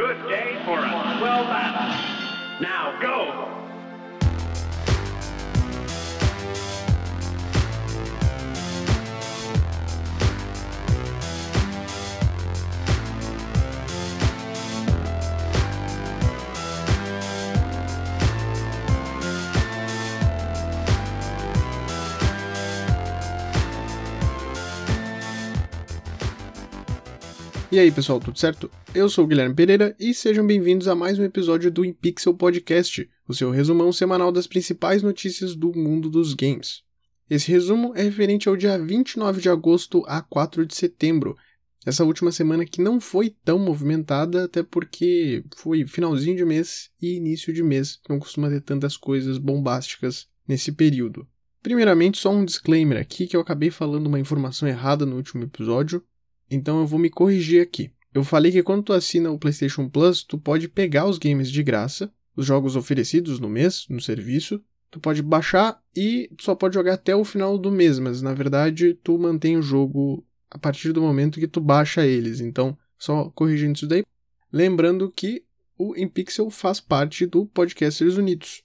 Good day for a swell battle. Uh, now go! E aí, pessoal, tudo certo? Eu sou o Guilherme Pereira e sejam bem-vindos a mais um episódio do InPixel Podcast, o seu resumão semanal das principais notícias do mundo dos games. Esse resumo é referente ao dia 29 de agosto a 4 de setembro, essa última semana que não foi tão movimentada, até porque foi finalzinho de mês e início de mês, não costuma ter tantas coisas bombásticas nesse período. Primeiramente, só um disclaimer aqui que eu acabei falando uma informação errada no último episódio. Então eu vou me corrigir aqui. Eu falei que quando tu assina o PlayStation Plus, tu pode pegar os games de graça, os jogos oferecidos no mês, no serviço, tu pode baixar e só pode jogar até o final do mês, mas na verdade tu mantém o jogo a partir do momento que tu baixa eles. Então, só corrigindo isso daí. Lembrando que o InPixel faz parte do Podcasters Unidos.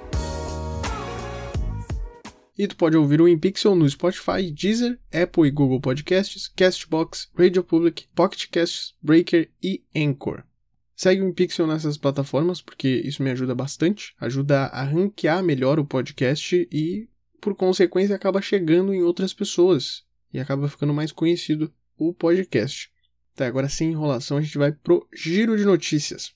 E tu pode ouvir o InPixel no Spotify, Deezer, Apple e Google Podcasts, Castbox, Radio Public, Pocket Casts, Breaker e Anchor. Segue o InPixel nessas plataformas porque isso me ajuda bastante, ajuda a ranquear melhor o podcast e, por consequência, acaba chegando em outras pessoas e acaba ficando mais conhecido o podcast. Tá, agora sem enrolação, a gente vai pro giro de notícias.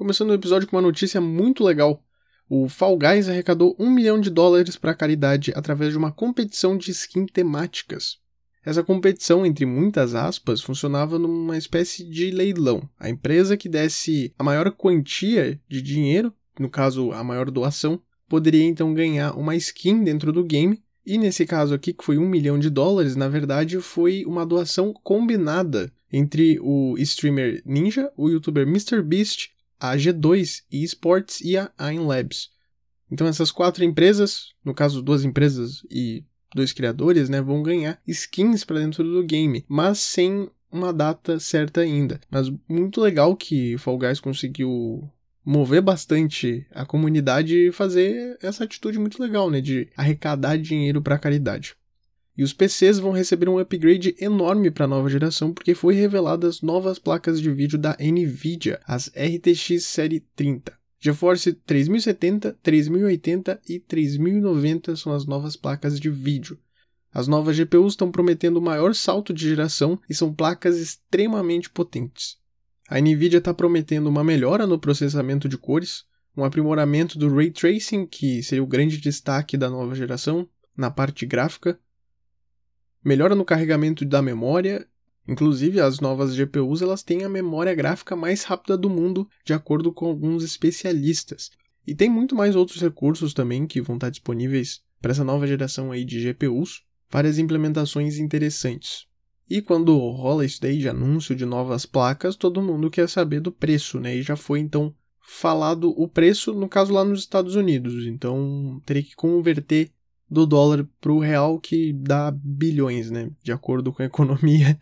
Começando o episódio com uma notícia muito legal. O Fall Guys arrecadou um milhão de dólares para a caridade através de uma competição de skin temáticas. Essa competição, entre muitas aspas, funcionava numa espécie de leilão. A empresa que desse a maior quantia de dinheiro, no caso a maior doação, poderia então ganhar uma skin dentro do game. E nesse caso aqui, que foi um milhão de dólares, na verdade foi uma doação combinada entre o streamer Ninja, o youtuber MrBeast, a G2 Esports e a Ain Labs. Então essas quatro empresas, no caso duas empresas e dois criadores, né, vão ganhar skins para dentro do game, mas sem uma data certa ainda. Mas muito legal que Fall Guys conseguiu mover bastante a comunidade e fazer essa atitude muito legal, né, de arrecadar dinheiro para caridade. E os PCs vão receber um upgrade enorme para a nova geração porque foi reveladas novas placas de vídeo da Nvidia, as RTX Série 30. GeForce 3070, 3080 e 3090 são as novas placas de vídeo. As novas GPUs estão prometendo o maior salto de geração e são placas extremamente potentes. A Nvidia está prometendo uma melhora no processamento de cores, um aprimoramento do ray tracing, que seria o grande destaque da nova geração, na parte gráfica, melhora no carregamento da memória. Inclusive, as novas GPUs elas têm a memória gráfica mais rápida do mundo, de acordo com alguns especialistas. E tem muito mais outros recursos também que vão estar disponíveis para essa nova geração aí de GPUs, várias implementações interessantes. E quando rola isso daí de anúncio de novas placas, todo mundo quer saber do preço, né? E já foi então falado o preço, no caso lá nos Estados Unidos. Então teria que converter do dólar para o real, que dá bilhões, né? De acordo com a economia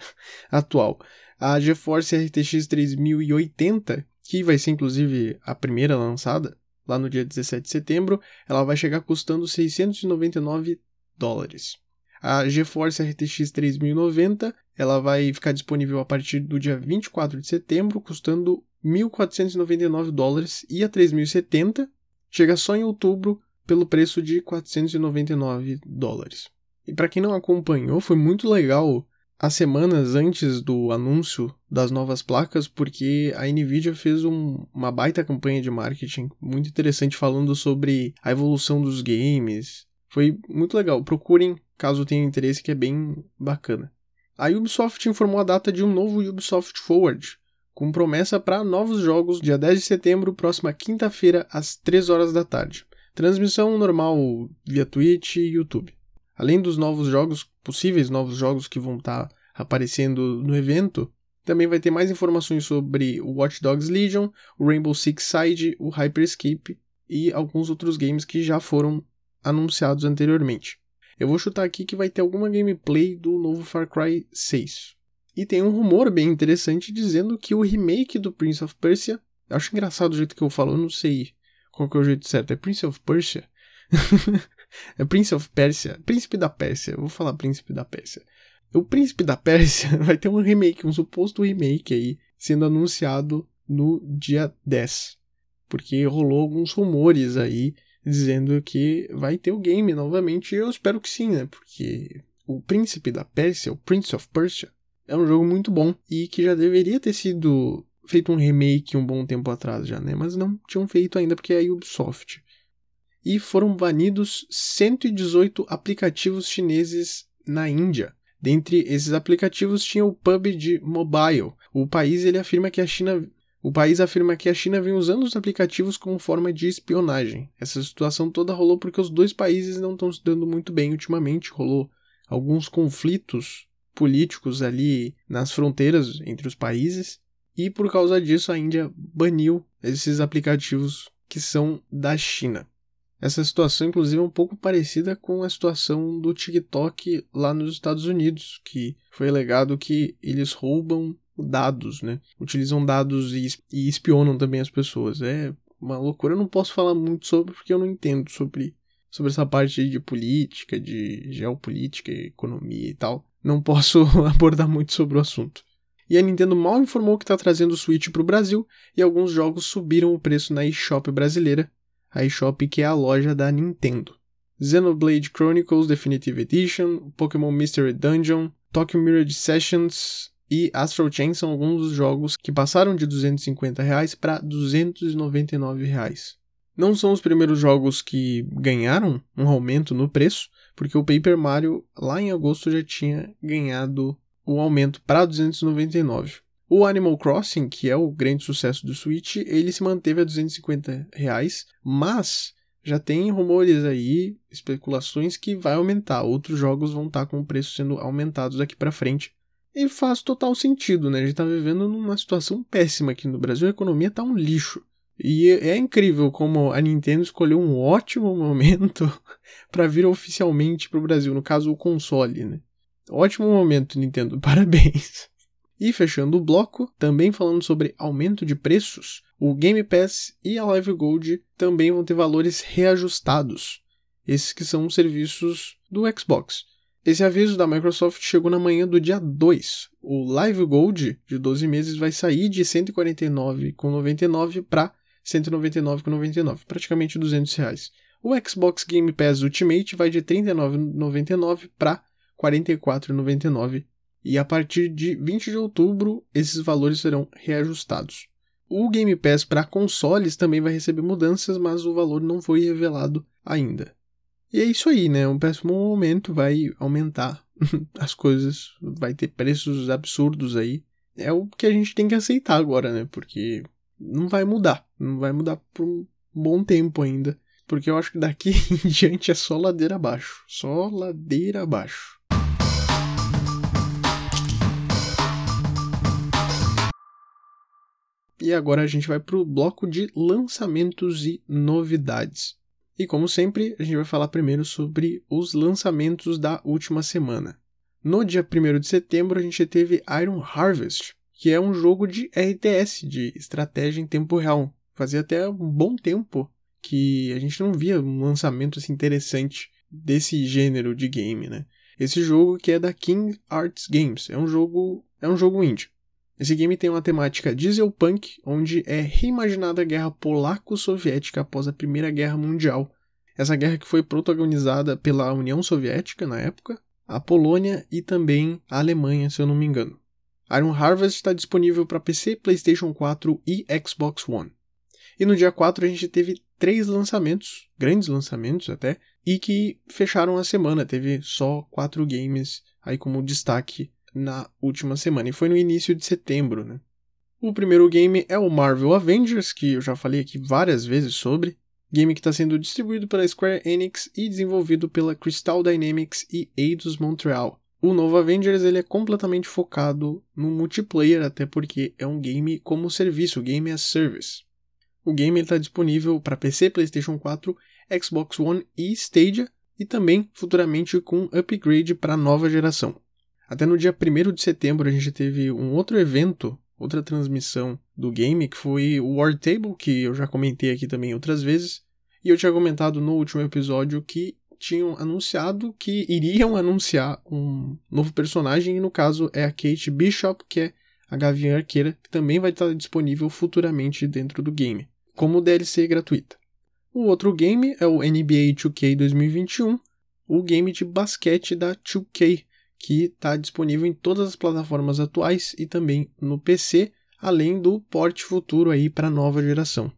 atual. A GeForce RTX 3080, que vai ser inclusive a primeira lançada, lá no dia 17 de setembro, ela vai chegar custando 699 dólares. A GeForce RTX 3090, ela vai ficar disponível a partir do dia 24 de setembro, custando 1.499 dólares, e a 3070 chega só em outubro pelo preço de 499 dólares. E para quem não acompanhou, foi muito legal as semanas antes do anúncio das novas placas, porque a Nvidia fez um, uma baita campanha de marketing muito interessante falando sobre a evolução dos games. Foi muito legal. Procurem caso tenham interesse, que é bem bacana. A Ubisoft informou a data de um novo Ubisoft Forward, com promessa para novos jogos dia 10 de setembro, próxima quinta-feira, às 3 horas da tarde. Transmissão normal via Twitch e YouTube. Além dos novos jogos, possíveis novos jogos que vão estar tá aparecendo no evento, também vai ter mais informações sobre o Watch Dogs Legion, o Rainbow Six Siege, o Hyperscape e alguns outros games que já foram anunciados anteriormente. Eu vou chutar aqui que vai ter alguma gameplay do novo Far Cry 6. E tem um rumor bem interessante dizendo que o remake do Prince of Persia. Acho engraçado o jeito que eu falo, eu não sei qual que é o jeito certo. É Prince of Persia? é Prince of Persia? Príncipe da Pérsia. Eu vou falar Príncipe da Pérsia. O Príncipe da Pérsia vai ter um remake, um suposto remake aí, sendo anunciado no dia 10. Porque rolou alguns rumores aí dizendo que vai ter o game novamente. Eu espero que sim, né? Porque o Príncipe da Pérsia, o Prince of Persia, é um jogo muito bom e que já deveria ter sido feito um remake um bom tempo atrás já, né? Mas não tinham feito ainda porque é a Ubisoft. E foram banidos 118 aplicativos chineses na Índia. Dentre esses aplicativos tinha o PUBG Mobile. O país ele afirma que a China o país afirma que a China vem usando os aplicativos como forma de espionagem. Essa situação toda rolou porque os dois países não estão se dando muito bem ultimamente. Rolou alguns conflitos políticos ali nas fronteiras entre os países, e por causa disso a Índia baniu esses aplicativos que são da China. Essa situação, inclusive, é um pouco parecida com a situação do TikTok lá nos Estados Unidos, que foi alegado que eles roubam dados, né? Utilizam dados e, espionam também as pessoas. É uma loucura. Eu não posso falar muito sobre porque eu não entendo sobre, sobre essa parte de política, de geopolítica, economia e tal não posso abordar muito sobre o assunto. E a Nintendo mal informou que está trazendo o Switch para o Brasil e alguns jogos subiram o preço na eShop brasileira, a eShop que é a loja da Nintendo. Xenoblade Chronicles Definitive Edition, Pokémon Mystery Dungeon, Tokyo Mirage Sessions e Astral Chain são alguns dos jogos que passaram de R$ 250 para 299 reais. Não são os primeiros jogos que ganharam um aumento no preço, porque o Paper Mario lá em agosto já tinha ganhado o aumento para 299. O Animal Crossing, que é o grande sucesso do Switch, ele se manteve a 250 reais, mas já tem rumores aí, especulações que vai aumentar. Outros jogos vão estar tá com o preço sendo aumentados daqui para frente. E faz total sentido, né? A gente está vivendo numa situação péssima aqui no Brasil, a economia está um lixo. E é incrível como a Nintendo escolheu um ótimo momento para vir oficialmente para o Brasil, no caso o console, né? Ótimo momento, Nintendo, parabéns. E fechando o bloco, também falando sobre aumento de preços, o Game Pass e a Live Gold também vão ter valores reajustados. Esses que são os serviços do Xbox. Esse aviso da Microsoft chegou na manhã do dia 2. O Live Gold de 12 meses vai sair de R$ 149,99 para 199,99, praticamente 200 reais. O Xbox Game Pass Ultimate vai de 39,99 para 44,99 e a partir de 20 de outubro esses valores serão reajustados. O Game Pass para consoles também vai receber mudanças, mas o valor não foi revelado ainda. E é isso aí, né? Um péssimo momento vai aumentar as coisas, vai ter preços absurdos aí. É o que a gente tem que aceitar agora, né? Porque não vai mudar. Não vai mudar por um bom tempo ainda. Porque eu acho que daqui em diante é só ladeira abaixo. Só ladeira abaixo. E agora a gente vai para o bloco de lançamentos e novidades. E como sempre, a gente vai falar primeiro sobre os lançamentos da última semana. No dia 1 de setembro, a gente teve Iron Harvest, que é um jogo de RTS, de estratégia em tempo real. Fazia até um bom tempo que a gente não via um lançamento assim, interessante desse gênero de game, né? Esse jogo que é da King Arts Games, é um jogo, é um jogo indie. Esse game tem uma temática dieselpunk, onde é reimaginada a guerra polaco-soviética após a Primeira Guerra Mundial. Essa guerra que foi protagonizada pela União Soviética na época, a Polônia e também a Alemanha, se eu não me engano. Iron Harvest está disponível para PC, PlayStation 4 e Xbox One. E no dia 4 a gente teve três lançamentos, grandes lançamentos até, e que fecharam a semana. Teve só quatro games aí como destaque na última semana. E foi no início de setembro, né? O primeiro game é o Marvel Avengers, que eu já falei aqui várias vezes sobre, game que está sendo distribuído pela Square Enix e desenvolvido pela Crystal Dynamics e Eidos Montreal. O novo Avengers ele é completamente focado no multiplayer, até porque é um game como serviço, game as service. O game está disponível para PC, PlayStation 4, Xbox One e Stadia, e também futuramente com upgrade para a nova geração. Até no dia 1 de setembro a gente teve um outro evento, outra transmissão do game, que foi o War Table, que eu já comentei aqui também outras vezes, e eu tinha comentado no último episódio que tinham anunciado que iriam anunciar um novo personagem, e no caso é a Kate Bishop, que é a Gavião Arqueira, que também vai estar disponível futuramente dentro do game, como DLC gratuita. O outro game é o NBA 2K 2021, o game de basquete da 2K, que está disponível em todas as plataformas atuais e também no PC, além do porte futuro aí para a nova geração.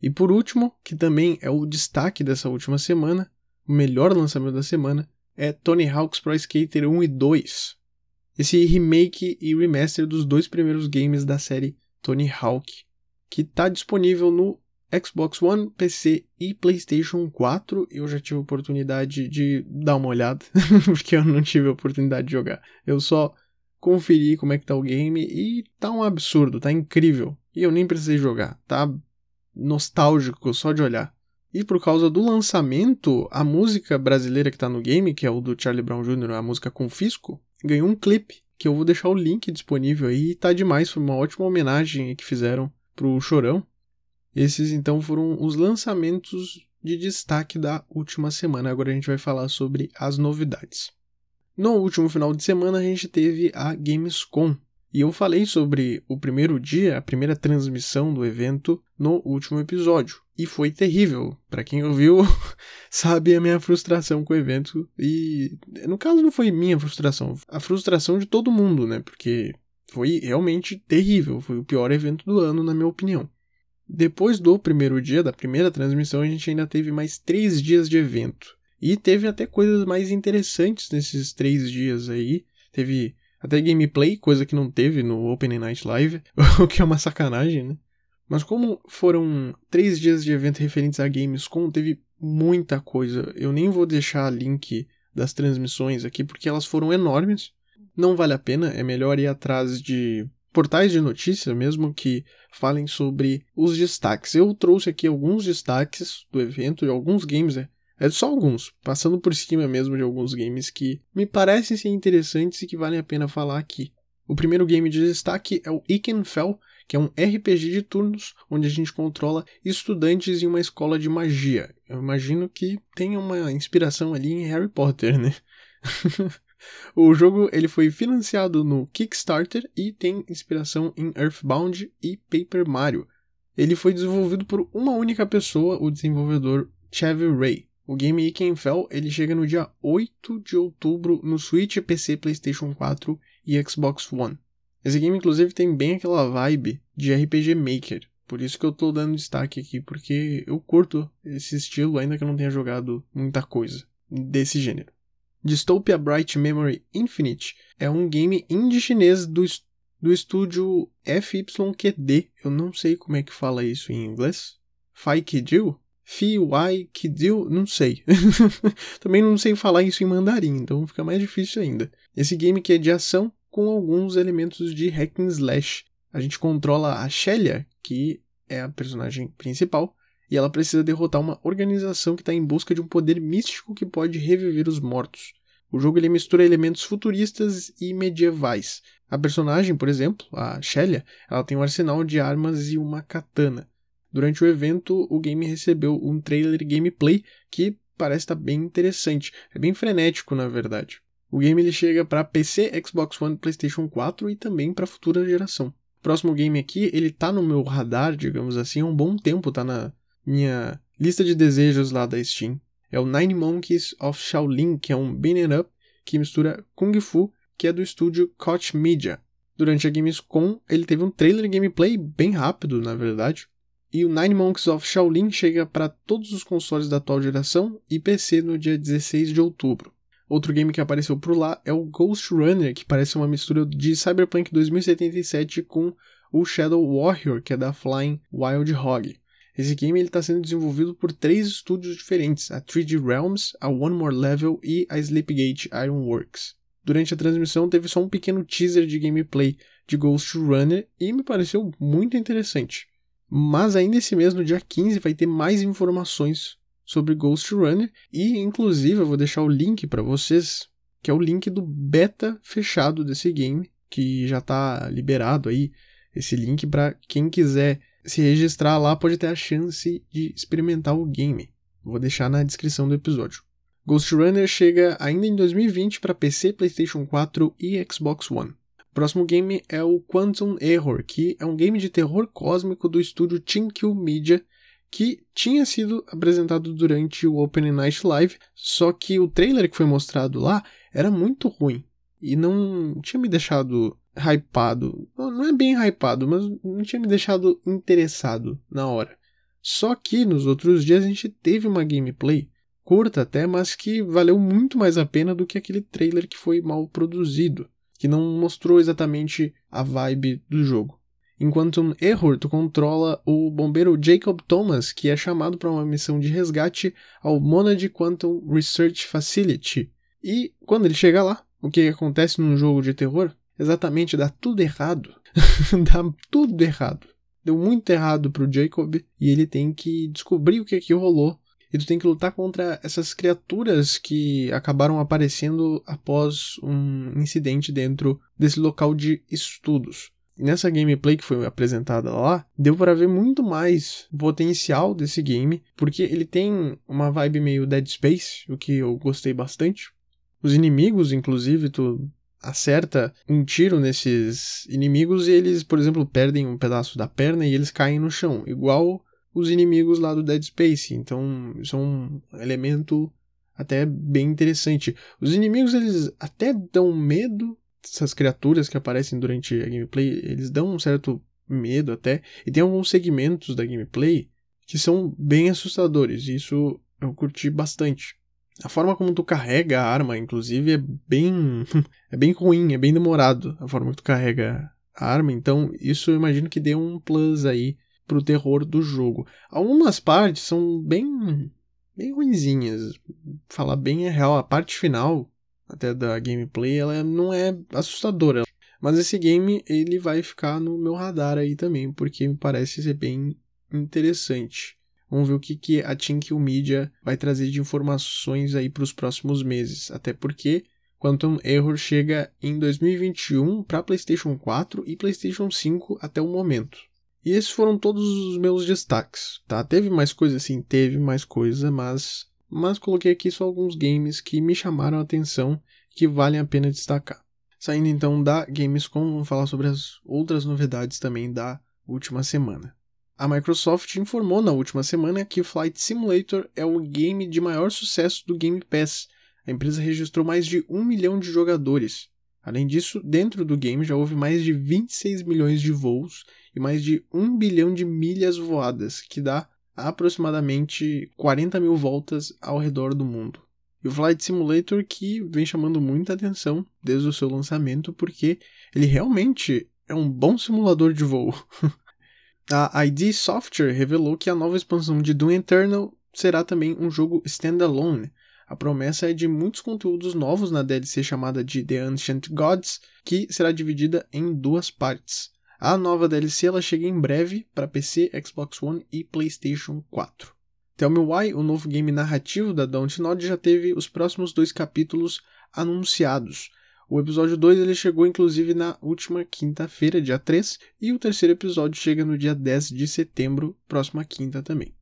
E por último, que também é o destaque dessa última semana, o melhor lançamento da semana, é Tony Hawk's Pro Skater 1 e 2. Esse remake e remaster dos dois primeiros games da série Tony Hawk, que está disponível no Xbox One, PC e PlayStation 4. Eu já tive oportunidade de dar uma olhada, porque eu não tive a oportunidade de jogar. Eu só conferi como é que tá o game e tá um absurdo, tá incrível. E eu nem precisei jogar, tá nostálgico só de olhar. E por causa do lançamento, a música brasileira que tá no game, que é o do Charlie Brown Jr., a música Confisco, ganhou um clipe, que eu vou deixar o link disponível aí, e tá demais, foi uma ótima homenagem que fizeram pro Chorão. Esses então foram os lançamentos de destaque da última semana. Agora a gente vai falar sobre as novidades. No último final de semana a gente teve a Gamescom. E eu falei sobre o primeiro dia, a primeira transmissão do evento no último episódio. E foi terrível. Para quem ouviu, sabe a minha frustração com o evento. E no caso não foi minha frustração, a frustração de todo mundo, né? Porque foi realmente terrível. Foi o pior evento do ano, na minha opinião. Depois do primeiro dia, da primeira transmissão, a gente ainda teve mais três dias de evento. E teve até coisas mais interessantes nesses três dias aí. Teve até gameplay, coisa que não teve no Open Night Live, o que é uma sacanagem, né? Mas como foram três dias de evento referentes a Gamescom, teve muita coisa. Eu nem vou deixar link das transmissões aqui porque elas foram enormes. Não vale a pena, é melhor ir atrás de portais de notícia mesmo que falem sobre os destaques. Eu trouxe aqui alguns destaques do evento e alguns games, é, é só alguns, passando por cima mesmo de alguns games que me parecem ser interessantes e que valem a pena falar aqui. O primeiro game de destaque é o Ikenfell, que é um RPG de turnos onde a gente controla estudantes em uma escola de magia. Eu imagino que tenha uma inspiração ali em Harry Potter, né? O jogo ele foi financiado no Kickstarter e tem inspiração em Earthbound e Paper Mario. Ele foi desenvolvido por uma única pessoa, o desenvolvedor Chevy Ray. O game Ikenfell ele chega no dia 8 de outubro no Switch, PC, PlayStation 4 e Xbox One. Esse game inclusive tem bem aquela vibe de RPG Maker. Por isso que eu tô dando destaque aqui, porque eu curto esse estilo, ainda que eu não tenha jogado muita coisa desse gênero. Dystopia Bright Memory Infinite é um game indie chinês do, do estúdio FYQD. Eu não sei como é que fala isso em inglês. Fai Kidil? Fi Wai Kidil? Não sei. Também não sei falar isso em mandarim, então fica mais difícil ainda. Esse game que é de ação com alguns elementos de hack and slash. A gente controla a Shelia, que é a personagem principal, e ela precisa derrotar uma organização que está em busca de um poder místico que pode reviver os mortos. O jogo ele mistura elementos futuristas e medievais. A personagem, por exemplo, a Shelia, ela tem um arsenal de armas e uma katana. Durante o evento, o game recebeu um trailer gameplay que parece estar bem interessante. É bem frenético, na verdade. O game ele chega para PC, Xbox One, PlayStation 4 e também para futura geração. O próximo game aqui, ele tá no meu radar, digamos assim, há um bom tempo, tá na minha lista de desejos lá da Steam. É o Nine Monkeys of Shaolin, que é um beat'em up que mistura Kung Fu, que é do estúdio Koch Media. Durante a Gamescom, ele teve um trailer gameplay bem rápido, na verdade. E o Nine Monkeys of Shaolin chega para todos os consoles da atual geração e PC no dia 16 de outubro. Outro game que apareceu por lá é o Ghost Runner, que parece uma mistura de Cyberpunk 2077 com o Shadow Warrior, que é da Flying Wild Hog. Esse game está sendo desenvolvido por três estúdios diferentes, a 3D Realms, a One More Level e a Sleepgate Ironworks. Durante a transmissão teve só um pequeno teaser de gameplay de Ghost Runner e me pareceu muito interessante. Mas ainda esse mês, no dia 15, vai ter mais informações sobre Ghost Runner e inclusive eu vou deixar o link para vocês, que é o link do beta fechado desse game, que já está liberado aí esse link para quem quiser se registrar lá pode ter a chance de experimentar o game. Vou deixar na descrição do episódio. Ghost Runner chega ainda em 2020 para PC, PlayStation 4 e Xbox One. O próximo game é o Quantum Error, que é um game de terror cósmico do estúdio Teamkill Media, que tinha sido apresentado durante o Open Night Live, só que o trailer que foi mostrado lá era muito ruim e não tinha me deixado hypado. Não é bem hypado, mas não tinha me deixado interessado na hora. Só que nos outros dias a gente teve uma gameplay, curta até, mas que valeu muito mais a pena do que aquele trailer que foi mal produzido, que não mostrou exatamente a vibe do jogo. Enquanto um Error, tu controla o bombeiro Jacob Thomas, que é chamado para uma missão de resgate ao Monad Quantum Research Facility. E quando ele chega lá, o que acontece num jogo de terror? Exatamente, dá tudo errado. dá tudo errado. Deu muito errado pro Jacob e ele tem que descobrir o que é que rolou. E tu tem que lutar contra essas criaturas que acabaram aparecendo após um incidente dentro desse local de estudos nessa gameplay que foi apresentada lá, deu para ver muito mais potencial desse game, porque ele tem uma vibe meio Dead Space, o que eu gostei bastante. Os inimigos, inclusive, tu acerta um tiro nesses inimigos e eles, por exemplo, perdem um pedaço da perna e eles caem no chão, igual os inimigos lá do Dead Space. Então, isso é um elemento até bem interessante. Os inimigos eles até dão medo, essas criaturas que aparecem durante a gameplay, eles dão um certo medo até, e tem alguns segmentos da gameplay que são bem assustadores, e isso eu curti bastante. A forma como tu carrega a arma, inclusive, é bem é bem ruim, é bem demorado a forma que tu carrega a arma, então isso eu imagino que dê um plus aí pro terror do jogo. Algumas partes são bem bem ruinzinhas, falar bem é real, a parte final até da gameplay, ela não é assustadora. Mas esse game ele vai ficar no meu radar aí também, porque me parece ser bem interessante. Vamos ver o que, que a Tinkle Media vai trazer de informações aí para os próximos meses. Até porque Quantum Error chega em 2021 para PlayStation 4 e PlayStation 5 até o momento. E esses foram todos os meus destaques, tá? Teve mais coisa sim, teve mais coisa, mas mas coloquei aqui só alguns games que me chamaram a atenção que valem a pena destacar. Saindo então da Gamescom, vamos falar sobre as outras novidades também da última semana. A Microsoft informou na última semana que Flight Simulator é o game de maior sucesso do Game Pass. A empresa registrou mais de um milhão de jogadores. Além disso, dentro do game já houve mais de 26 milhões de voos e mais de 1 bilhão de milhas voadas, que dá aproximadamente 40 mil voltas ao redor do mundo. E o Flight Simulator que vem chamando muita atenção desde o seu lançamento, porque ele realmente é um bom simulador de voo. A ID Software revelou que a nova expansão de Doom Eternal será também um jogo standalone. A promessa é de muitos conteúdos novos na DLC chamada de The Ancient Gods, que será dividida em duas partes. A nova DLC ela chega em breve para PC, Xbox One e PlayStation 4. Tell Me Why, o novo game narrativo da Dontnod, já teve os próximos dois capítulos anunciados. O episódio 2 ele chegou inclusive na última quinta-feira, dia 3, e o terceiro episódio chega no dia 10 de setembro, próxima quinta também.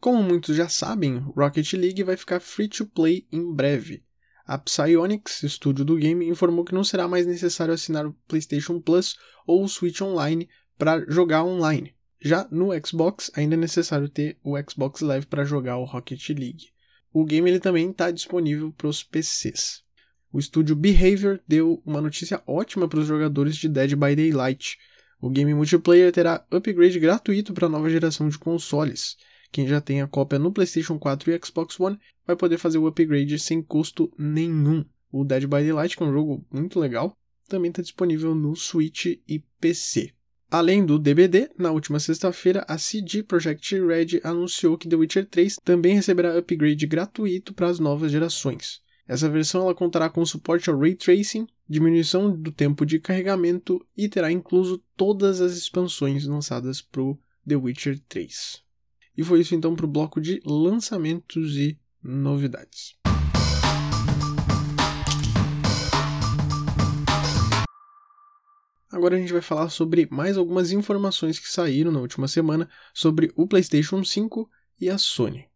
Como muitos já sabem, Rocket League vai ficar free to play em breve. A Psyonix, estúdio do game, informou que não será mais necessário assinar o PlayStation Plus ou o Switch Online para jogar online. Já no Xbox, ainda é necessário ter o Xbox Live para jogar o Rocket League. O game ele também está disponível para os PCs. O estúdio Behavior deu uma notícia ótima para os jogadores de Dead by Daylight. O game multiplayer terá upgrade gratuito para a nova geração de consoles. Quem já tem a cópia no PlayStation 4 e Xbox One vai poder fazer o upgrade sem custo nenhum. O Dead by Daylight, que é um jogo muito legal, também está disponível no Switch e PC. Além do DBD, na última sexta-feira, a CD Projekt Red anunciou que The Witcher 3 também receberá upgrade gratuito para as novas gerações. Essa versão ela contará com suporte ao Ray Tracing, diminuição do tempo de carregamento e terá incluso todas as expansões lançadas para o The Witcher 3. E foi isso então para o bloco de lançamentos e novidades. Agora a gente vai falar sobre mais algumas informações que saíram na última semana sobre o PlayStation 5 e a Sony.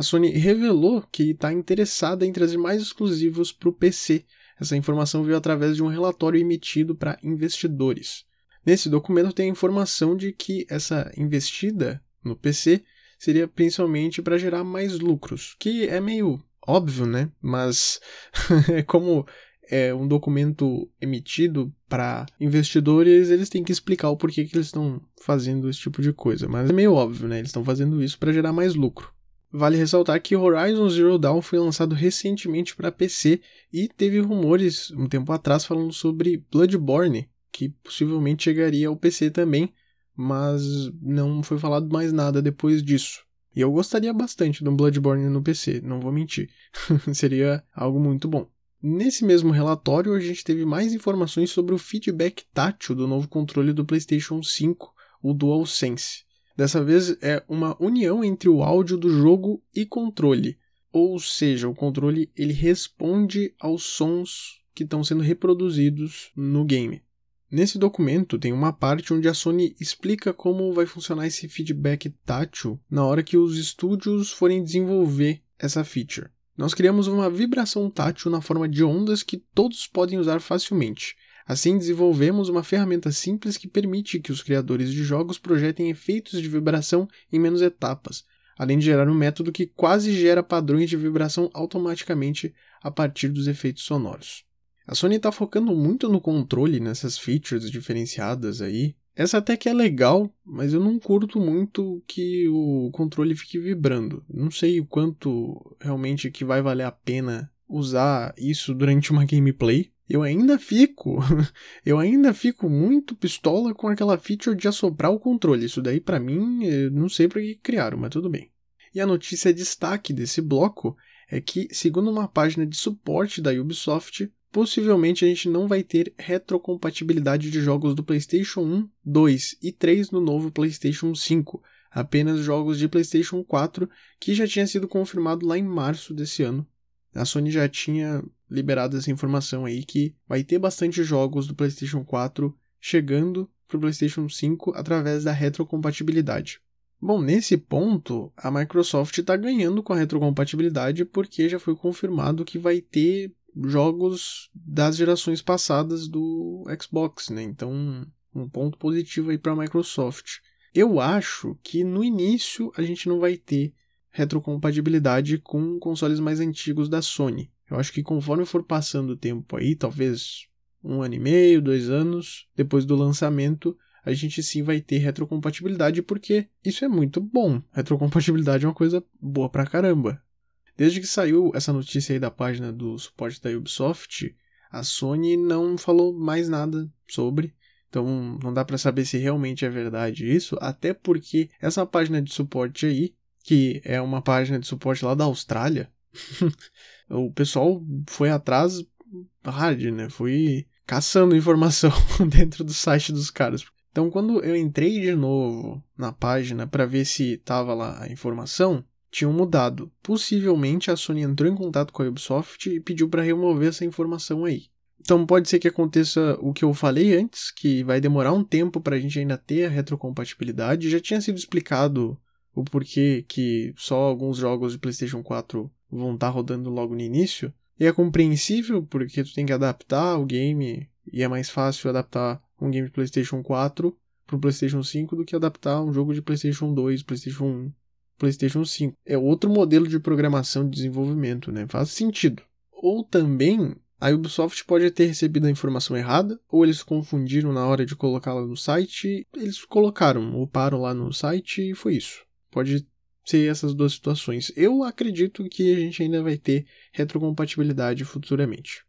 A Sony revelou que está interessada em trazer mais exclusivos para o PC. Essa informação veio através de um relatório emitido para investidores. Nesse documento tem a informação de que essa investida no PC seria principalmente para gerar mais lucros, que é meio óbvio, né? Mas como é um documento emitido para investidores, eles têm que explicar o porquê que eles estão fazendo esse tipo de coisa. Mas é meio óbvio, né? Eles estão fazendo isso para gerar mais lucro. Vale ressaltar que Horizon Zero Dawn foi lançado recentemente para PC e teve rumores um tempo atrás falando sobre Bloodborne, que possivelmente chegaria ao PC também, mas não foi falado mais nada depois disso. E eu gostaria bastante de um Bloodborne no PC, não vou mentir. Seria algo muito bom. Nesse mesmo relatório, a gente teve mais informações sobre o feedback tátil do novo controle do PlayStation 5, o DualSense. Dessa vez é uma união entre o áudio do jogo e controle, ou seja, o controle ele responde aos sons que estão sendo reproduzidos no game. Nesse documento tem uma parte onde a Sony explica como vai funcionar esse feedback tátil na hora que os estúdios forem desenvolver essa feature. Nós criamos uma vibração tátil na forma de ondas que todos podem usar facilmente. Assim, desenvolvemos uma ferramenta simples que permite que os criadores de jogos projetem efeitos de vibração em menos etapas, além de gerar um método que quase gera padrões de vibração automaticamente a partir dos efeitos sonoros. A Sony está focando muito no controle nessas features diferenciadas aí, essa até que é legal, mas eu não curto muito que o controle fique vibrando. Não sei o quanto realmente que vai valer a pena usar isso durante uma gameplay. Eu ainda fico, eu ainda fico muito pistola com aquela feature de assoprar o controle. Isso daí para mim, não sei para que criaram, mas tudo bem. E a notícia destaque desse bloco é que, segundo uma página de suporte da Ubisoft, possivelmente a gente não vai ter retrocompatibilidade de jogos do PlayStation 1, 2 e 3 no novo PlayStation 5, apenas jogos de PlayStation 4, que já tinha sido confirmado lá em março desse ano. A Sony já tinha liberado essa informação aí que vai ter bastante jogos do PlayStation 4 chegando para o PlayStation 5 através da retrocompatibilidade. Bom, nesse ponto, a Microsoft está ganhando com a retrocompatibilidade porque já foi confirmado que vai ter jogos das gerações passadas do Xbox, né? Então, um ponto positivo aí para a Microsoft. Eu acho que no início a gente não vai ter retrocompatibilidade com consoles mais antigos da Sony. Eu acho que conforme for passando o tempo aí, talvez um ano e meio, dois anos depois do lançamento, a gente sim vai ter retrocompatibilidade, porque isso é muito bom. Retrocompatibilidade é uma coisa boa pra caramba. Desde que saiu essa notícia aí da página do suporte da Ubisoft, a Sony não falou mais nada sobre. Então não dá para saber se realmente é verdade isso, até porque essa página de suporte aí, que é uma página de suporte lá da Austrália, o pessoal foi atrás hard, né? Foi caçando informação dentro do site dos caras. Então, quando eu entrei de novo na página para ver se tava lá a informação, tinham mudado. Possivelmente a Sony entrou em contato com a Ubisoft e pediu para remover essa informação aí. Então pode ser que aconteça o que eu falei antes, que vai demorar um tempo para a gente ainda ter a retrocompatibilidade. Já tinha sido explicado o porquê que só alguns jogos de PlayStation 4 vão estar tá rodando logo no início. E é compreensível porque tu tem que adaptar o game e é mais fácil adaptar um game de PlayStation 4 para o PlayStation 5 do que adaptar um jogo de PlayStation 2, PlayStation 1 PlayStation 5. É outro modelo de programação de desenvolvimento, né? Faz sentido. Ou também a Ubisoft pode ter recebido a informação errada, ou eles confundiram na hora de colocá-la no site, eles colocaram, uparam lá no site e foi isso. Pode ser essas duas situações. Eu acredito que a gente ainda vai ter retrocompatibilidade futuramente.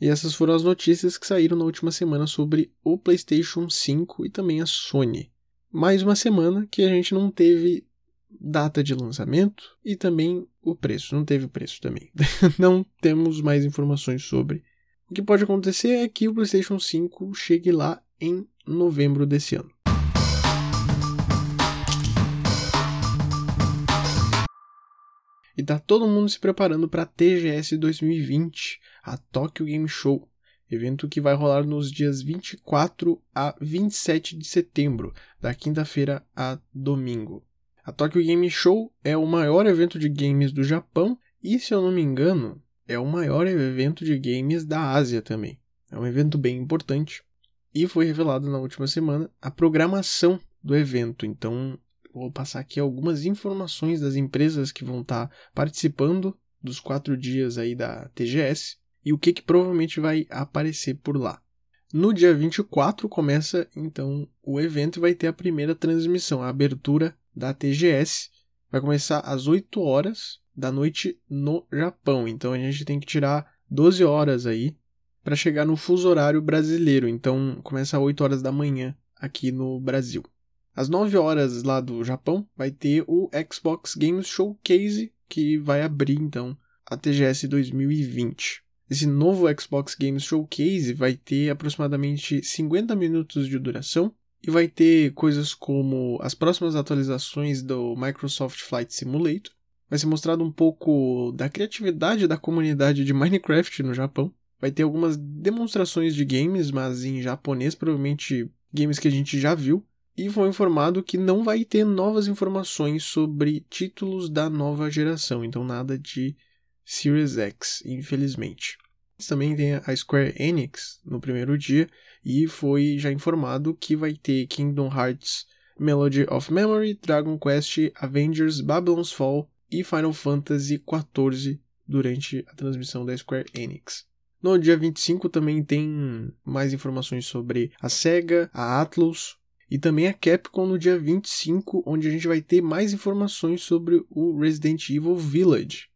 E essas foram as notícias que saíram na última semana sobre o PlayStation 5 e também a Sony. Mais uma semana que a gente não teve data de lançamento e também o preço. Não teve preço também. não temos mais informações sobre. O que pode acontecer é que o PlayStation 5 chegue lá em novembro desse ano. E tá todo mundo se preparando para a TGS 2020, a Tokyo Game Show, evento que vai rolar nos dias 24 a 27 de setembro, da quinta-feira a domingo. A Tokyo Game Show é o maior evento de games do Japão e, se eu não me engano, é o maior evento de games da Ásia também. É um evento bem importante e foi revelado na última semana a programação do evento. Então, vou passar aqui algumas informações das empresas que vão estar participando dos quatro dias aí da TGS e o que, que provavelmente vai aparecer por lá. No dia 24 começa então o evento e vai ter a primeira transmissão, a abertura da TGS. Vai começar às 8 horas da noite no Japão. Então a gente tem que tirar 12 horas aí para chegar no fuso horário brasileiro. Então começa às 8 horas da manhã aqui no Brasil. Às 9 horas lá do Japão vai ter o Xbox Games Showcase que vai abrir então a TGS 2020. Esse novo Xbox Games Showcase vai ter aproximadamente 50 minutos de duração e vai ter coisas como as próximas atualizações do Microsoft Flight Simulator. Vai ser mostrado um pouco da criatividade da comunidade de Minecraft no Japão. Vai ter algumas demonstrações de games, mas em japonês, provavelmente games que a gente já viu e foi informado que não vai ter novas informações sobre títulos da nova geração, então nada de Series X, infelizmente. Também tem a Square Enix no primeiro dia e foi já informado que vai ter Kingdom Hearts Melody of Memory, Dragon Quest, Avengers, Babylon's Fall e Final Fantasy XIV durante a transmissão da Square Enix. No dia 25 também tem mais informações sobre a SEGA, a Atlus, e também a Capcom no dia 25, onde a gente vai ter mais informações sobre o Resident Evil Village.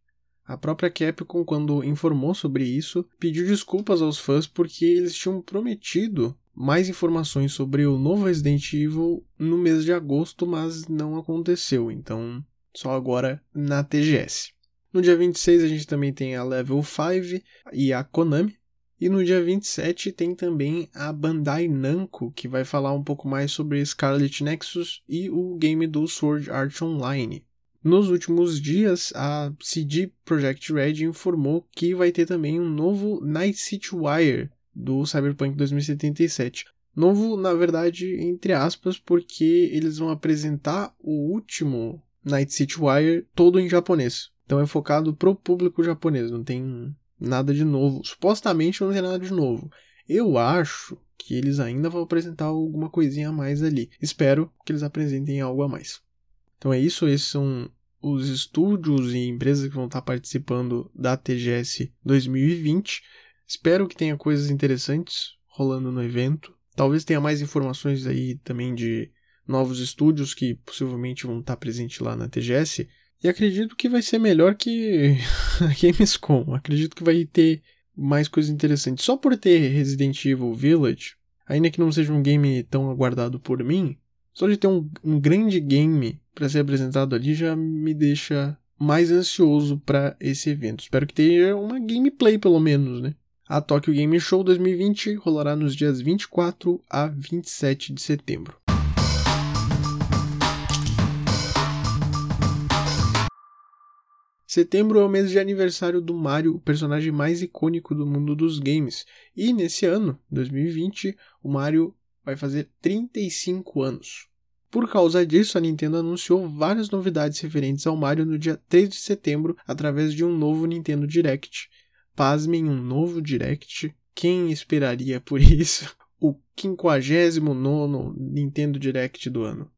A própria Capcom, quando informou sobre isso, pediu desculpas aos fãs porque eles tinham prometido mais informações sobre o novo Resident Evil no mês de agosto, mas não aconteceu, então só agora na TGS. No dia 26 a gente também tem a Level 5 e a Konami, e no dia 27 tem também a Bandai Namco, que vai falar um pouco mais sobre Scarlet Nexus e o game do Sword Art Online. Nos últimos dias, a CD Projekt Red informou que vai ter também um novo Night City Wire do Cyberpunk 2077. Novo, na verdade, entre aspas, porque eles vão apresentar o último Night City Wire todo em japonês. Então é focado pro público japonês, não tem nada de novo. Supostamente não tem nada de novo. Eu acho que eles ainda vão apresentar alguma coisinha a mais ali. Espero que eles apresentem algo a mais. Então é isso, esses são os estúdios e empresas que vão estar participando da TGS 2020. Espero que tenha coisas interessantes rolando no evento. Talvez tenha mais informações aí também de novos estúdios que possivelmente vão estar presentes lá na TGS. E acredito que vai ser melhor que a Gamescom. Acredito que vai ter mais coisas interessantes. Só por ter Resident Evil Village, ainda que não seja um game tão aguardado por mim, só de ter um, um grande game para ser apresentado ali já me deixa mais ansioso para esse evento. Espero que tenha uma gameplay pelo menos, né? A Tokyo Game Show 2020 rolará nos dias 24 a 27 de setembro. Setembro é o mês de aniversário do Mario, o personagem mais icônico do mundo dos games. E nesse ano, 2020, o Mario vai fazer 35 anos. Por causa disso, a Nintendo anunciou várias novidades referentes ao Mario no dia 3 de setembro através de um novo Nintendo Direct. Pasmem, um novo Direct. Quem esperaria por isso? O 59 Nintendo Direct do ano.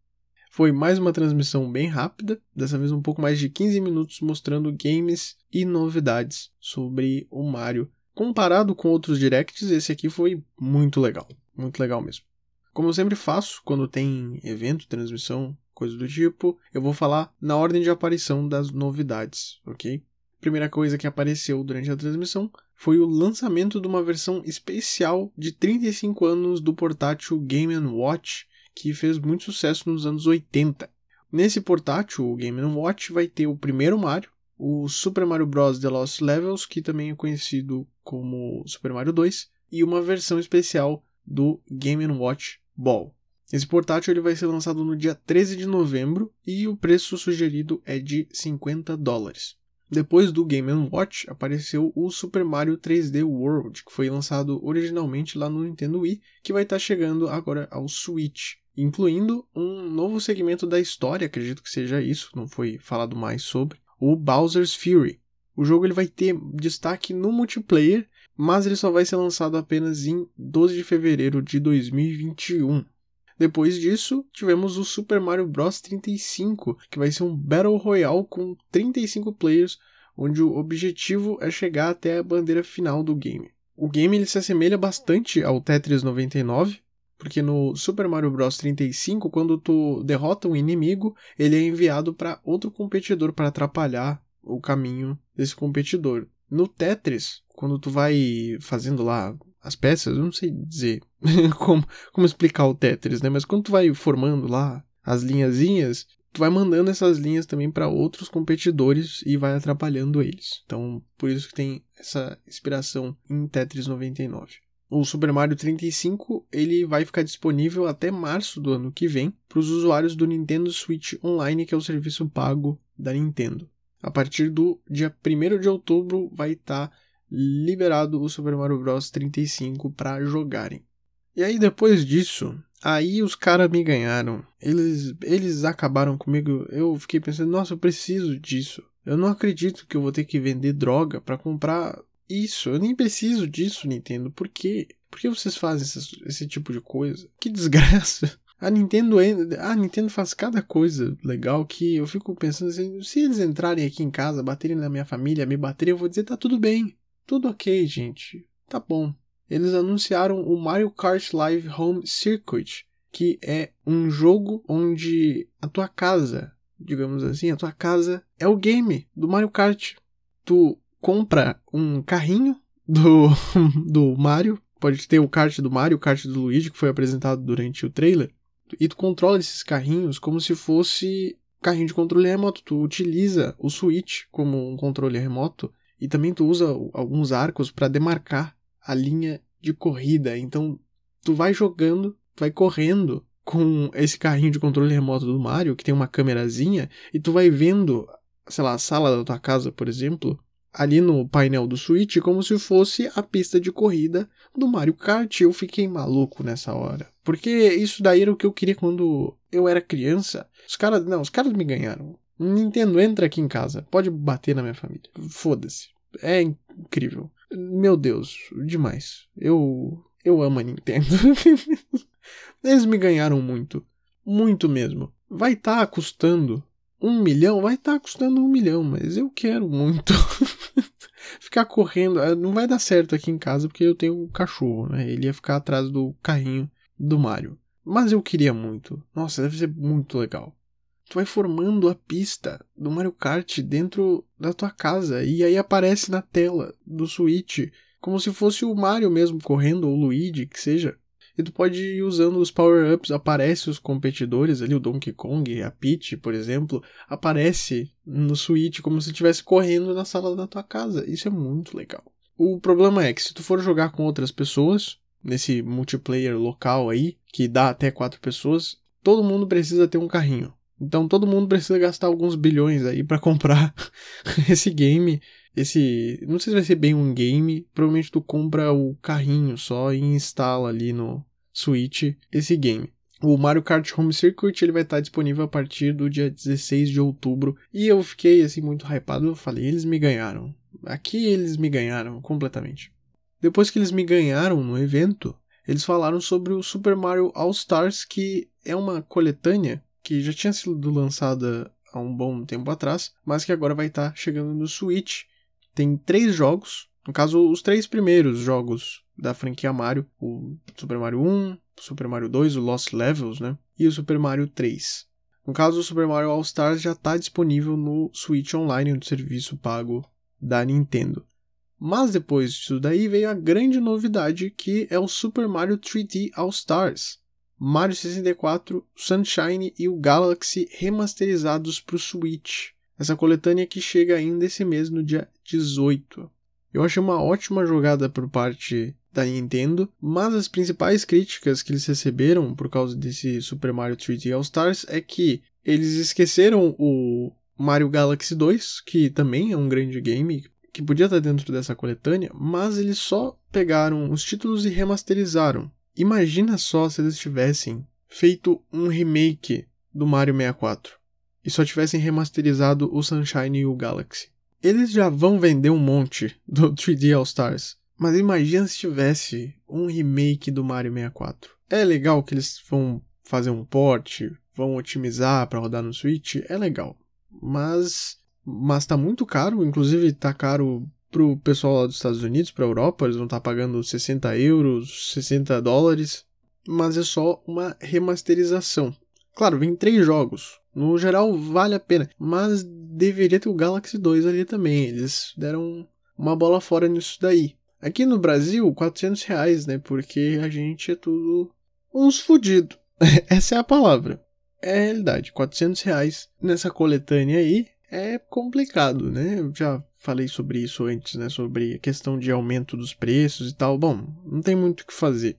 Foi mais uma transmissão bem rápida, dessa vez um pouco mais de 15 minutos mostrando games e novidades sobre o Mario. Comparado com outros directs, esse aqui foi muito legal, muito legal mesmo. Como eu sempre faço quando tem evento, transmissão, coisa do tipo, eu vou falar na ordem de aparição das novidades, ok? Primeira coisa que apareceu durante a transmissão foi o lançamento de uma versão especial de 35 anos do portátil Game Watch, que fez muito sucesso nos anos 80. Nesse portátil, o Game Watch vai ter o primeiro Mario, o Super Mario Bros. The Lost Levels, que também é conhecido como Super Mario 2, e uma versão especial do Game Watch Ball. Esse portátil ele vai ser lançado no dia 13 de novembro e o preço sugerido é de 50 dólares. Depois do Game Watch apareceu o Super Mario 3D World, que foi lançado originalmente lá no Nintendo Wii, que vai estar chegando agora ao Switch, incluindo um novo segmento da história, acredito que seja isso, não foi falado mais sobre, o Bowser's Fury. O jogo ele vai ter destaque no multiplayer, mas ele só vai ser lançado apenas em 12 de fevereiro de 2021. Depois disso, tivemos o Super Mario Bros 35, que vai ser um Battle Royale com 35 players, onde o objetivo é chegar até a bandeira final do game. O game ele se assemelha bastante ao Tetris 99, porque no Super Mario Bros 35, quando tu derrota um inimigo, ele é enviado para outro competidor para atrapalhar o caminho desse competidor. No Tetris, quando tu vai fazendo lá as peças, eu não sei dizer como, como explicar o Tetris, né? Mas quando tu vai formando lá as linhazinhas, tu vai mandando essas linhas também para outros competidores e vai atrapalhando eles. Então, por isso que tem essa inspiração em Tetris 99. O Super Mario 35 ele vai ficar disponível até março do ano que vem para os usuários do Nintendo Switch Online, que é o serviço pago da Nintendo. A partir do dia 1 de outubro vai estar tá liberado o Super Mario Bros 35 para jogarem. E aí depois disso, aí os caras me ganharam. Eles eles acabaram comigo. Eu fiquei pensando, nossa, eu preciso disso. Eu não acredito que eu vou ter que vender droga para comprar isso. Eu nem preciso disso, Nintendo. Por quê? Por que vocês fazem esse, esse tipo de coisa? Que desgraça. A Nintendo, a Nintendo faz cada coisa legal que eu fico pensando assim, se eles entrarem aqui em casa, baterem na minha família, me baterem, eu vou dizer, tá tudo bem. Tudo ok, gente. Tá bom. Eles anunciaram o Mario Kart Live Home Circuit, que é um jogo onde a tua casa, digamos assim, a tua casa é o game do Mario Kart. Tu compra um carrinho do, do Mario, pode ter o kart do Mario, o kart do Luigi, que foi apresentado durante o trailer, e tu controla esses carrinhos como se fosse carrinho de controle remoto. Tu utiliza o Switch como um controle remoto e também tu usa alguns arcos para demarcar a linha de corrida. Então tu vai jogando, tu vai correndo com esse carrinho de controle remoto do Mario, que tem uma câmerazinha, e tu vai vendo, sei lá, a sala da tua casa, por exemplo, ali no painel do Switch, como se fosse a pista de corrida do Mario Kart. Eu fiquei maluco nessa hora. Porque isso daí era o que eu queria quando eu era criança. Os caras, não, os caras me ganharam. Nintendo entra aqui em casa, pode bater na minha família. Foda-se. É incrível. Meu Deus, demais. Eu eu amo a Nintendo. Eles me ganharam muito. Muito mesmo. Vai estar tá custando um milhão? Vai estar tá custando um milhão, mas eu quero muito. ficar correndo. Eh, não vai dar certo aqui em casa porque eu tenho um cachorro, né? Ele ia ficar atrás do carrinho do Mario. Mas eu queria muito. Nossa, deve ser muito legal tu vai formando a pista do Mario Kart dentro da tua casa e aí aparece na tela do Switch como se fosse o Mario mesmo correndo ou o Luigi, que seja. E tu pode ir usando os power-ups, aparece os competidores ali, o Donkey Kong, a Peach, por exemplo, aparece no Switch como se estivesse correndo na sala da tua casa. Isso é muito legal. O problema é que se tu for jogar com outras pessoas, nesse multiplayer local aí, que dá até quatro pessoas, todo mundo precisa ter um carrinho. Então todo mundo precisa gastar alguns bilhões aí para comprar esse game. Esse, não sei se vai ser bem um game, provavelmente tu compra o carrinho só e instala ali no Switch esse game. O Mario Kart Home Circuit ele vai estar disponível a partir do dia 16 de outubro e eu fiquei assim muito hypado, eu falei, eles me ganharam. Aqui eles me ganharam completamente. Depois que eles me ganharam no evento, eles falaram sobre o Super Mario All Stars, que é uma coletânea que já tinha sido lançada há um bom tempo atrás, mas que agora vai estar chegando no Switch. Tem três jogos, no caso, os três primeiros jogos da franquia Mario: o Super Mario 1, o Super Mario 2, o Lost Levels, né? E o Super Mario 3. No caso, o Super Mario All Stars já está disponível no Switch Online, no serviço pago da Nintendo. Mas depois disso daí veio a grande novidade que é o Super Mario 3D All Stars. Mario 64, Sunshine e o Galaxy remasterizados para o Switch. Essa coletânea que chega ainda esse mês no dia 18. Eu achei uma ótima jogada por parte da Nintendo, mas as principais críticas que eles receberam por causa desse Super Mario 3D All Stars é que eles esqueceram o Mario Galaxy 2, que também é um grande game, que podia estar dentro dessa coletânea, mas eles só pegaram os títulos e remasterizaram. Imagina só se eles tivessem feito um remake do Mario 64 e só tivessem remasterizado o Sunshine e o Galaxy. Eles já vão vender um monte do 3D All Stars, mas imagina se tivesse um remake do Mario 64. É legal que eles vão fazer um port, vão otimizar para rodar no Switch, é legal. Mas mas tá muito caro, inclusive tá caro pro pessoal lá dos Estados Unidos, pra Europa, eles vão estar tá pagando 60 euros, 60 dólares, mas é só uma remasterização. Claro, vem três jogos, no geral vale a pena, mas deveria ter o Galaxy 2 ali também, eles deram uma bola fora nisso daí. Aqui no Brasil, 400 reais, né, porque a gente é tudo uns fudido. Essa é a palavra. É a realidade, 400 reais nessa coletânea aí, é complicado, né? Eu já falei sobre isso antes, né? Sobre a questão de aumento dos preços e tal. Bom, não tem muito o que fazer.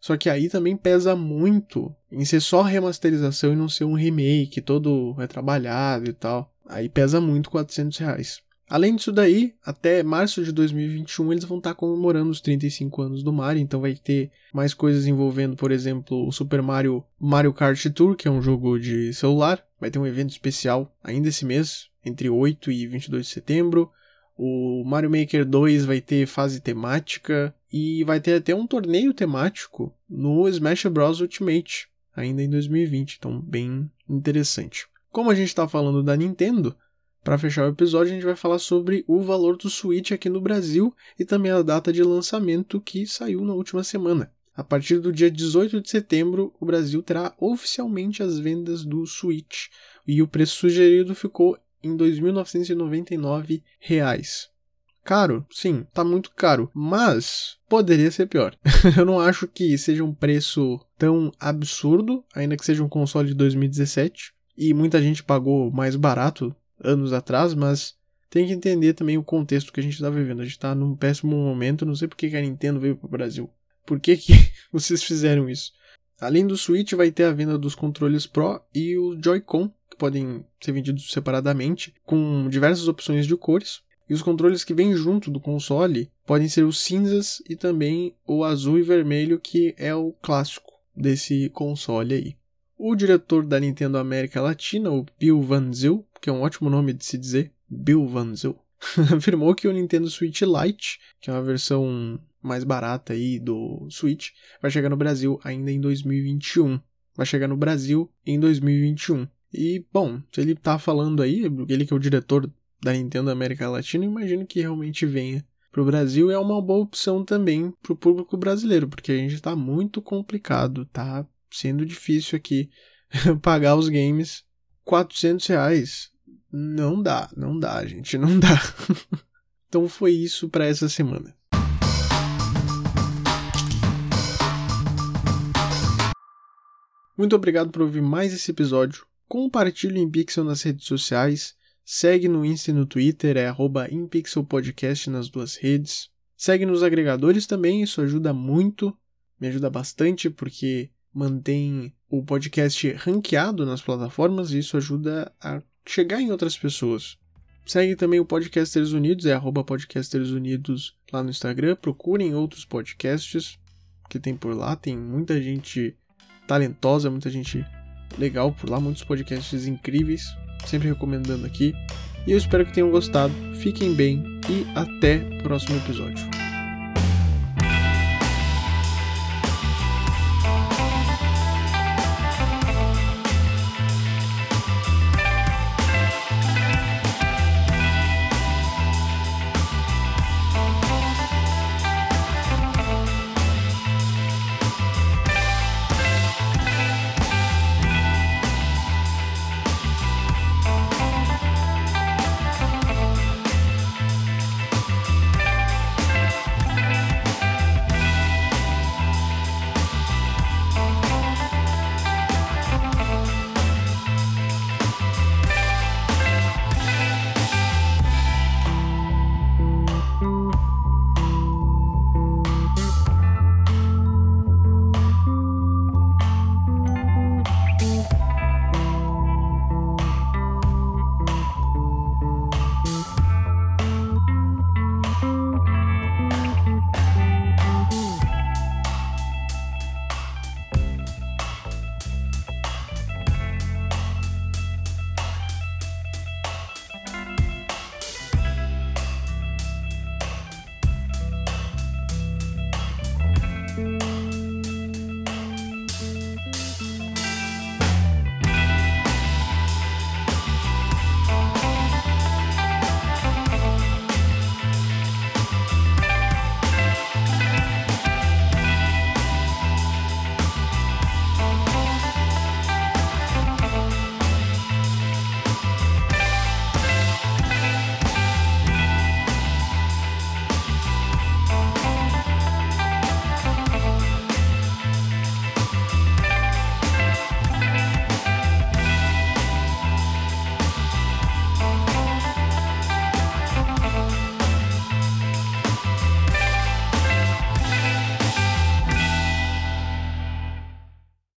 Só que aí também pesa muito em ser só remasterização e não ser um remake, todo retrabalhado e tal. Aí pesa muito 400 reais. Além disso daí, até março de 2021 eles vão estar comemorando os 35 anos do Mario, então vai ter mais coisas envolvendo, por exemplo, o Super Mario Mario Kart Tour, que é um jogo de celular, vai ter um evento especial ainda esse mês, entre 8 e 22 de setembro. O Mario Maker 2 vai ter fase temática e vai ter até um torneio temático no Smash Bros Ultimate, ainda em 2020, então bem interessante. Como a gente está falando da Nintendo, para fechar o episódio, a gente vai falar sobre o valor do Switch aqui no Brasil e também a data de lançamento que saiu na última semana. A partir do dia 18 de setembro, o Brasil terá oficialmente as vendas do Switch e o preço sugerido ficou em R$ 2.999. Caro? Sim, tá muito caro, mas poderia ser pior. Eu não acho que seja um preço tão absurdo, ainda que seja um console de 2017, e muita gente pagou mais barato anos atrás, mas tem que entender também o contexto que a gente está vivendo. A gente está num péssimo momento, não sei por que a Nintendo veio para o Brasil. Por que, que vocês fizeram isso? Além do Switch, vai ter a venda dos controles Pro e o Joy-Con, que podem ser vendidos separadamente, com diversas opções de cores. E os controles que vêm junto do console podem ser os cinzas e também o azul e vermelho, que é o clássico desse console aí. O diretor da Nintendo América Latina, o Bill Van Zyl, que é um ótimo nome de se dizer, Bill Van Zyl, afirmou que o Nintendo Switch Lite, que é uma versão mais barata aí do Switch, vai chegar no Brasil ainda em 2021. Vai chegar no Brasil em 2021. E, bom, se ele tá falando aí, ele que é o diretor da Nintendo América Latina, imagino que realmente venha pro Brasil é uma boa opção também pro público brasileiro, porque a gente tá muito complicado, tá sendo difícil aqui pagar os games 400 reais. Não dá, não dá, gente, não dá. então foi isso para essa semana. Muito obrigado por ouvir mais esse episódio. Compartilhe em Pixel nas redes sociais. Segue no Insta e no Twitter, é arroba InPixelPodcast nas duas redes. Segue nos agregadores também, isso ajuda muito, me ajuda bastante, porque mantém o podcast ranqueado nas plataformas e isso ajuda a chegar em outras pessoas. Segue também o Podcasters Unidos, é arroba Podcasters Unidos lá no Instagram. Procurem outros podcasts que tem por lá. Tem muita gente talentosa, muita gente legal por lá, muitos podcasts incríveis. Sempre recomendando aqui. E eu espero que tenham gostado. Fiquem bem e até o próximo episódio.